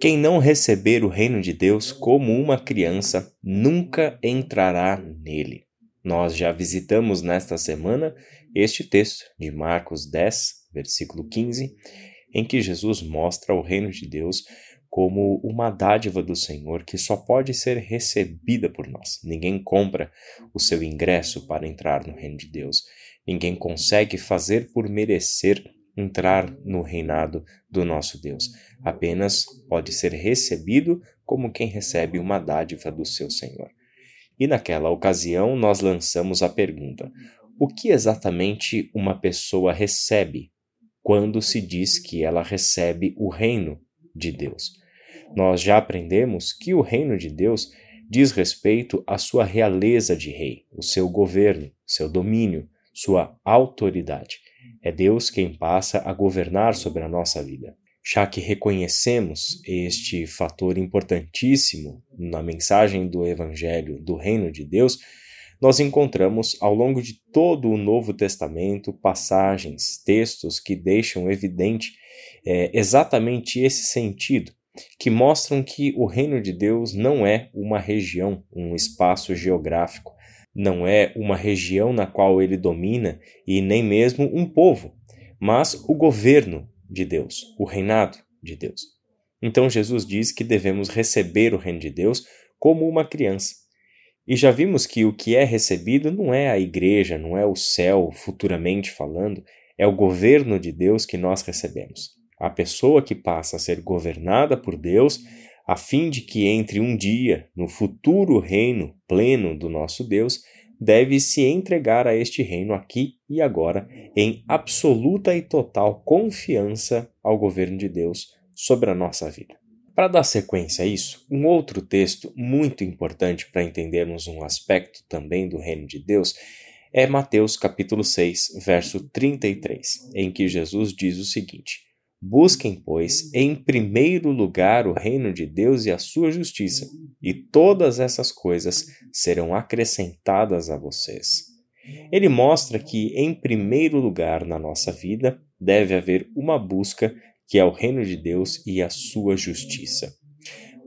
Quem não receber o reino de Deus como uma criança nunca entrará nele. Nós já visitamos nesta semana este texto de Marcos 10, versículo 15, em que Jesus mostra o reino de Deus como uma dádiva do Senhor que só pode ser recebida por nós. Ninguém compra o seu ingresso para entrar no reino de Deus. Ninguém consegue fazer por merecer entrar no reinado do nosso Deus. Apenas pode ser recebido como quem recebe uma dádiva do seu Senhor. E naquela ocasião nós lançamos a pergunta: o que exatamente uma pessoa recebe quando se diz que ela recebe o reino de Deus? Nós já aprendemos que o reino de Deus diz respeito à sua realeza de rei, o seu governo, seu domínio, sua autoridade. É Deus quem passa a governar sobre a nossa vida. Já que reconhecemos este fator importantíssimo na mensagem do Evangelho do Reino de Deus, nós encontramos ao longo de todo o Novo Testamento passagens, textos que deixam evidente é, exatamente esse sentido, que mostram que o Reino de Deus não é uma região, um espaço geográfico, não é uma região na qual ele domina e nem mesmo um povo, mas o governo de Deus, o reinado de Deus. Então Jesus diz que devemos receber o reino de Deus como uma criança. E já vimos que o que é recebido não é a igreja, não é o céu, futuramente falando, é o governo de Deus que nós recebemos. A pessoa que passa a ser governada por Deus a fim de que entre um dia no futuro reino pleno do nosso Deus, deve se entregar a este reino aqui e agora em absoluta e total confiança ao governo de Deus sobre a nossa vida. Para dar sequência a isso, um outro texto muito importante para entendermos um aspecto também do reino de Deus é Mateus capítulo 6, verso 33, em que Jesus diz o seguinte: Busquem, pois, em primeiro lugar o reino de Deus e a sua justiça, e todas essas coisas serão acrescentadas a vocês. Ele mostra que, em primeiro lugar na nossa vida, deve haver uma busca que é o reino de Deus e a sua justiça.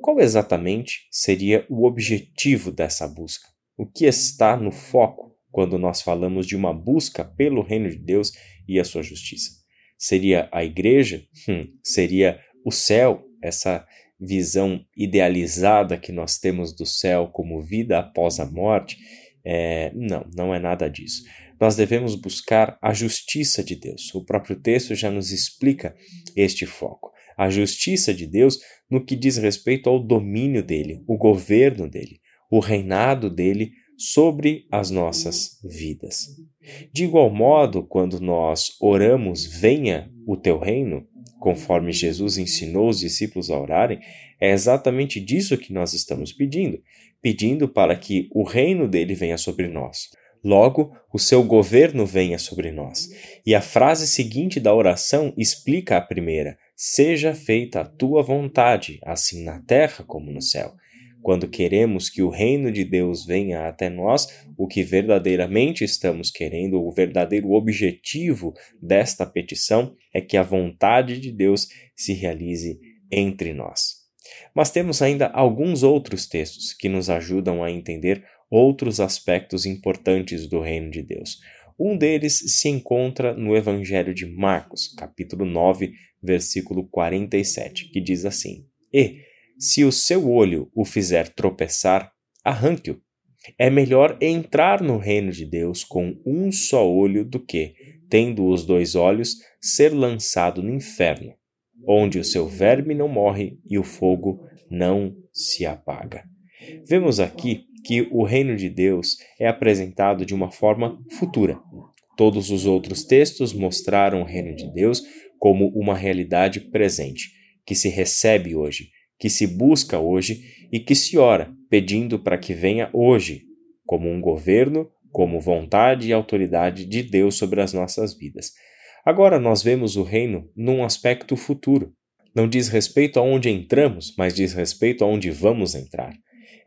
Qual exatamente seria o objetivo dessa busca? O que está no foco quando nós falamos de uma busca pelo reino de Deus e a sua justiça? Seria a igreja? Hum, seria o céu, essa visão idealizada que nós temos do céu como vida após a morte? É, não, não é nada disso. Nós devemos buscar a justiça de Deus. O próprio texto já nos explica este foco. A justiça de Deus no que diz respeito ao domínio dele, o governo dele, o reinado dele sobre as nossas vidas. De igual modo, quando nós oramos, venha o teu reino, conforme Jesus ensinou os discípulos a orarem, é exatamente disso que nós estamos pedindo, pedindo para que o reino dele venha sobre nós. Logo, o seu governo venha sobre nós. E a frase seguinte da oração explica a primeira: Seja feita a tua vontade, assim na terra como no céu. Quando queremos que o reino de Deus venha até nós, o que verdadeiramente estamos querendo, o verdadeiro objetivo desta petição é que a vontade de Deus se realize entre nós. Mas temos ainda alguns outros textos que nos ajudam a entender outros aspectos importantes do reino de Deus. Um deles se encontra no Evangelho de Marcos, capítulo 9, versículo 47, que diz assim: E se o seu olho o fizer tropeçar, arranque-o. É melhor entrar no reino de Deus com um só olho do que, tendo os dois olhos, ser lançado no inferno, onde o seu verme não morre e o fogo não se apaga. Vemos aqui que o reino de Deus é apresentado de uma forma futura. Todos os outros textos mostraram o reino de Deus como uma realidade presente, que se recebe hoje, que se busca hoje e que se ora, pedindo para que venha hoje, como um governo, como vontade e autoridade de Deus sobre as nossas vidas. Agora nós vemos o reino num aspecto futuro. Não diz respeito aonde entramos, mas diz respeito aonde vamos entrar.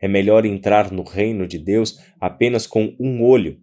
É melhor entrar no reino de Deus apenas com um olho,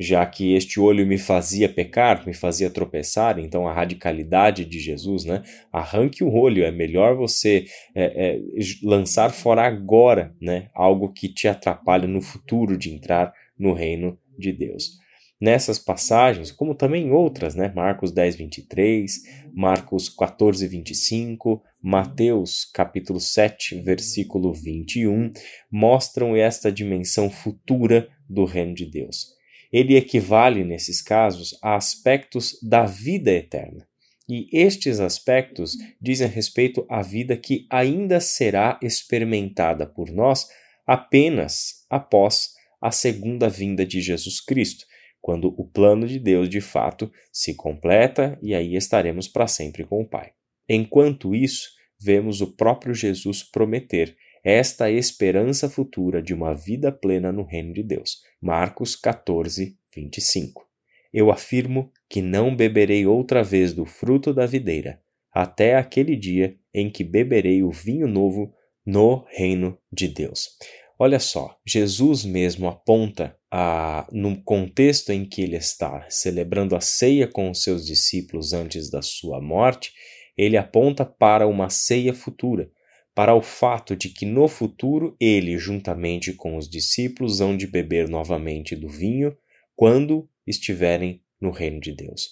já que este olho me fazia pecar, me fazia tropeçar, então a radicalidade de Jesus, né? Arranque o olho, é melhor você é, é, lançar fora agora, né? Algo que te atrapalha no futuro de entrar no reino de Deus. Nessas passagens, como também outras, né? Marcos 10, 23, Marcos 14, 25, Mateus capítulo 7, versículo 21, mostram esta dimensão futura do reino de Deus ele equivale, nesses casos, a aspectos da vida eterna. E estes aspectos dizem respeito à vida que ainda será experimentada por nós apenas após a segunda vinda de Jesus Cristo, quando o plano de Deus de fato se completa e aí estaremos para sempre com o Pai. Enquanto isso, vemos o próprio Jesus prometer esta esperança futura de uma vida plena no reino de Deus. Marcos 14, 25. Eu afirmo que não beberei outra vez do fruto da videira, até aquele dia em que beberei o vinho novo no reino de Deus. Olha só, Jesus mesmo aponta a, no contexto em que ele está celebrando a ceia com os seus discípulos antes da sua morte, ele aponta para uma ceia futura, para o fato de que no futuro ele, juntamente com os discípulos, hão de beber novamente do vinho quando estiverem no reino de Deus.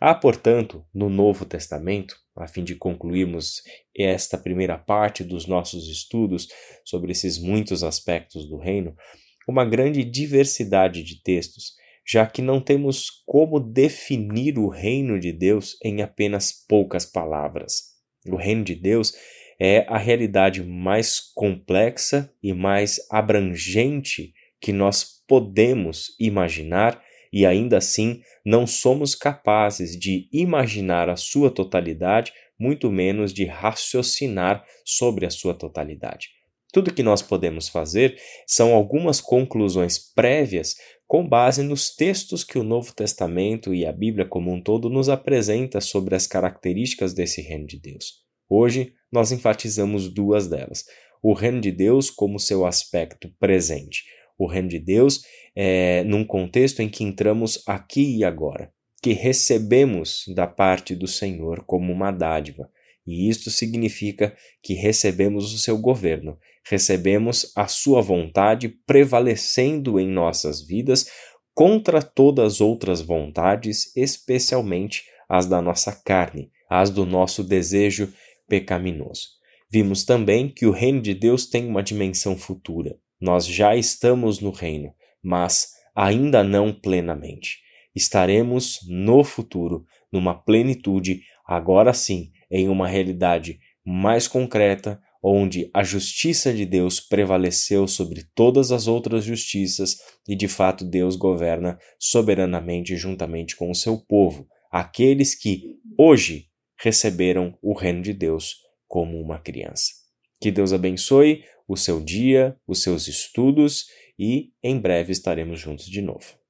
Há, portanto, no Novo Testamento, a fim de concluirmos esta primeira parte dos nossos estudos sobre esses muitos aspectos do reino, uma grande diversidade de textos, já que não temos como definir o reino de Deus em apenas poucas palavras. O reino de Deus é a realidade mais complexa e mais abrangente que nós podemos imaginar e ainda assim não somos capazes de imaginar a sua totalidade, muito menos de raciocinar sobre a sua totalidade. Tudo que nós podemos fazer são algumas conclusões prévias com base nos textos que o Novo Testamento e a Bíblia como um todo nos apresenta sobre as características desse reino de Deus. Hoje nós enfatizamos duas delas: o reino de Deus como seu aspecto presente, o reino de Deus é num contexto em que entramos aqui e agora, que recebemos da parte do Senhor como uma dádiva. E isto significa que recebemos o seu governo, recebemos a sua vontade prevalecendo em nossas vidas contra todas as outras vontades, especialmente as da nossa carne, as do nosso desejo pecaminoso. Vimos também que o reino de Deus tem uma dimensão futura. Nós já estamos no reino, mas ainda não plenamente. Estaremos no futuro, numa plenitude, agora sim, em uma realidade mais concreta, onde a justiça de Deus prevaleceu sobre todas as outras justiças e de fato Deus governa soberanamente juntamente com o seu povo, aqueles que hoje receberam o reino de Deus como uma criança. Que Deus abençoe o seu dia, os seus estudos e em breve estaremos juntos de novo.